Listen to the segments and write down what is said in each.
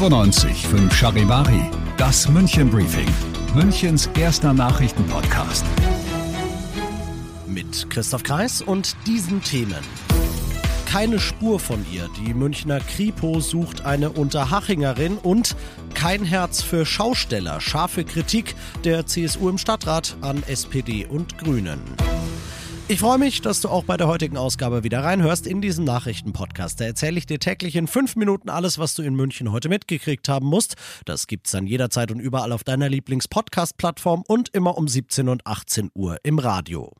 95 5 Charivari, das München Briefing, Münchens erster Nachrichtenpodcast. Mit Christoph Kreis und diesen Themen. Keine Spur von ihr. Die Münchner Kripo sucht eine Unterhachingerin und kein Herz für Schausteller. Scharfe Kritik der CSU im Stadtrat an SPD und Grünen. Ich freue mich, dass du auch bei der heutigen Ausgabe wieder reinhörst in diesen Nachrichtenpodcast. Da erzähle ich dir täglich in fünf Minuten alles, was du in München heute mitgekriegt haben musst. Das gibt's dann jederzeit und überall auf deiner Lieblings-Podcast-Plattform und immer um 17 und 18 Uhr im Radio.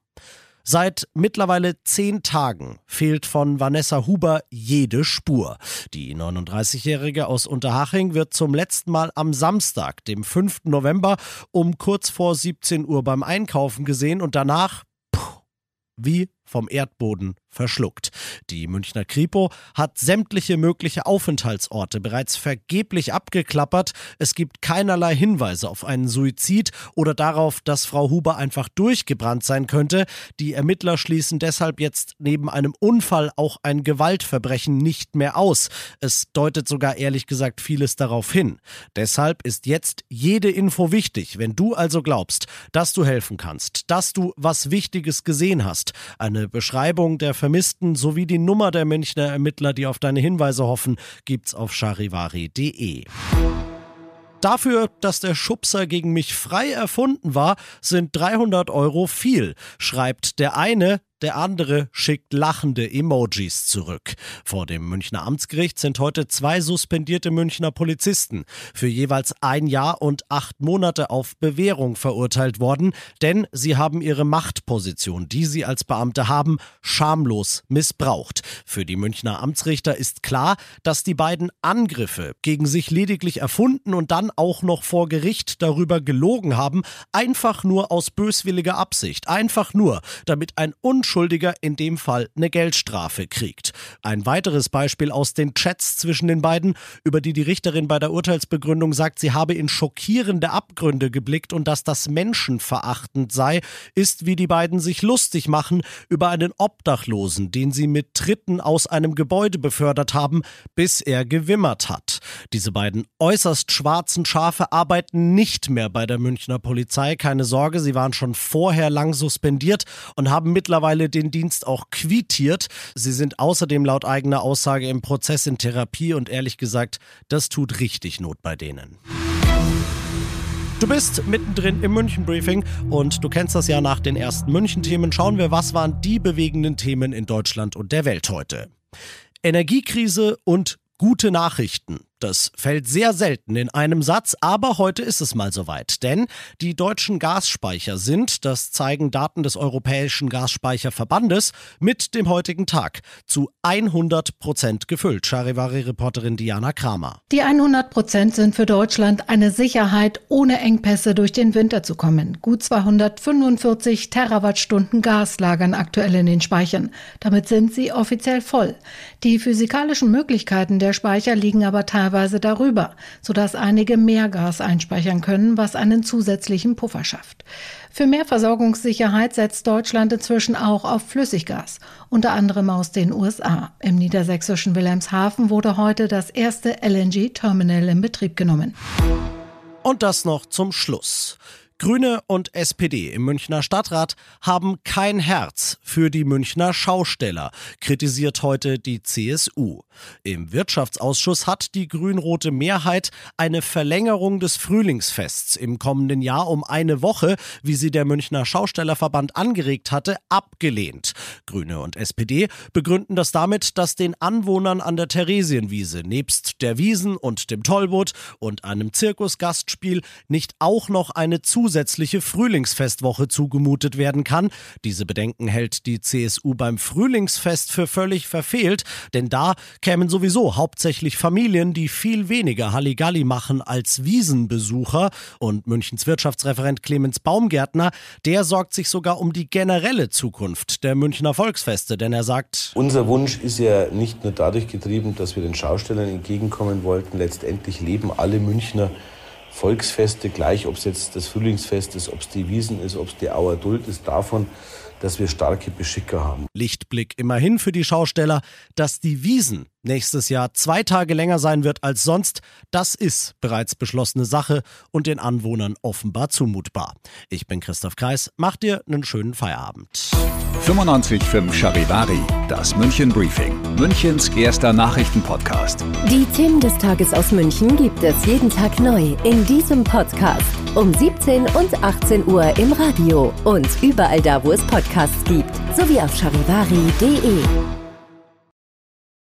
Seit mittlerweile zehn Tagen fehlt von Vanessa Huber jede Spur. Die 39-Jährige aus Unterhaching wird zum letzten Mal am Samstag, dem 5. November, um kurz vor 17 Uhr beim Einkaufen gesehen und danach wie vom Erdboden verschluckt. Die Münchner Kripo hat sämtliche mögliche Aufenthaltsorte bereits vergeblich abgeklappert. Es gibt keinerlei Hinweise auf einen Suizid oder darauf, dass Frau Huber einfach durchgebrannt sein könnte. Die Ermittler schließen deshalb jetzt neben einem Unfall auch ein Gewaltverbrechen nicht mehr aus. Es deutet sogar ehrlich gesagt vieles darauf hin. Deshalb ist jetzt jede Info wichtig. Wenn du also glaubst, dass du helfen kannst, dass du was Wichtiges gesehen hast, eine Beschreibung der Vermissten sowie die Nummer der Münchner Ermittler, die auf deine Hinweise hoffen, gibt's auf charivari.de. Dafür, dass der Schubser gegen mich frei erfunden war, sind 300 Euro viel, schreibt der eine, der andere schickt lachende Emojis zurück. Vor dem Münchner Amtsgericht sind heute zwei suspendierte Münchner Polizisten für jeweils ein Jahr und acht Monate auf Bewährung verurteilt worden, denn sie haben ihre Machtposition, die sie als Beamte haben, schamlos missbraucht. Für die Münchner Amtsrichter ist klar, dass die beiden Angriffe gegen sich lediglich erfunden und dann auch noch vor Gericht darüber gelogen haben, einfach nur aus böswilliger Absicht, einfach nur, damit ein Unschuldiger in dem Fall eine Geldstrafe kriegt. Ein weiteres Beispiel aus den Chats zwischen den beiden, über die die Richterin bei der Urteilsbegründung sagt, sie habe in schockierende Abgründe geblickt und dass das menschenverachtend sei, ist, wie die beiden sich lustig machen über einen Obdachlosen, den sie mit Tritten aus einem Gebäude befördert haben, bis er gewimmert hat. Diese beiden äußerst schwarzen Schafe arbeiten nicht mehr bei der Münchner Polizei. Keine Sorge, sie waren schon vorher lang suspendiert und haben mittlerweile den Dienst auch quittiert. Sie sind außerdem laut eigener Aussage im Prozess in Therapie und ehrlich gesagt, das tut richtig Not bei denen. Du bist mittendrin im München-Briefing und du kennst das ja nach den ersten München-Themen. Schauen wir, was waren die bewegenden Themen in Deutschland und der Welt heute. Energiekrise und gute Nachrichten. Das fällt sehr selten in einem Satz, aber heute ist es mal soweit. Denn die deutschen Gasspeicher sind, das zeigen Daten des Europäischen Gasspeicherverbandes, mit dem heutigen Tag zu 100 Prozent gefüllt. Charivari-Reporterin Diana Kramer. Die 100 Prozent sind für Deutschland eine Sicherheit, ohne Engpässe durch den Winter zu kommen. Gut 245 Terawattstunden Gas lagern aktuell in den Speichern. Damit sind sie offiziell voll. Die physikalischen Möglichkeiten der Speicher liegen aber teilweise teilweise darüber, sodass einige mehr Gas einspeichern können, was einen zusätzlichen Puffer schafft. Für mehr Versorgungssicherheit setzt Deutschland inzwischen auch auf Flüssiggas, unter anderem aus den USA. Im niedersächsischen Wilhelmshaven wurde heute das erste LNG-Terminal in Betrieb genommen. Und das noch zum Schluss. Grüne und SPD im Münchner Stadtrat haben kein Herz für die Münchner Schausteller, kritisiert heute die CSU. Im Wirtschaftsausschuss hat die grün-rote Mehrheit eine Verlängerung des Frühlingsfests im kommenden Jahr um eine Woche, wie sie der Münchner Schaustellerverband angeregt hatte, abgelehnt. Grüne und SPD begründen das damit, dass den Anwohnern an der Theresienwiese nebst der Wiesen und dem Tollboot und einem Zirkusgastspiel nicht auch noch eine zusätzliche zusätzliche Frühlingsfestwoche zugemutet werden kann. Diese Bedenken hält die CSU beim Frühlingsfest für völlig verfehlt, denn da kämen sowieso hauptsächlich Familien, die viel weniger Halligalli machen als Wiesenbesucher. Und Münchens Wirtschaftsreferent Clemens Baumgärtner, der sorgt sich sogar um die generelle Zukunft der Münchner Volksfeste, denn er sagt, unser Wunsch ist ja nicht nur dadurch getrieben, dass wir den Schaustellern entgegenkommen wollten. Letztendlich leben alle Münchner Volksfeste, gleich ob es jetzt das Frühlingsfest ist, ob es die Wiesen ist, ob es die Auer Duld ist, davon, dass wir starke Beschicker haben. Lichtblick immerhin für die Schausteller, dass die Wiesen nächstes Jahr zwei Tage länger sein wird als sonst, das ist bereits beschlossene Sache und den Anwohnern offenbar zumutbar. Ich bin Christoph Kreis, mach dir einen schönen Feierabend. 95.5 Charivari, das München Briefing, Münchens erster Nachrichtenpodcast. Die Themen des Tages aus München gibt es jeden Tag neu in diesem Podcast um 17 und 18 Uhr im Radio und überall da, wo es Podcasts gibt, sowie auf charivari.de.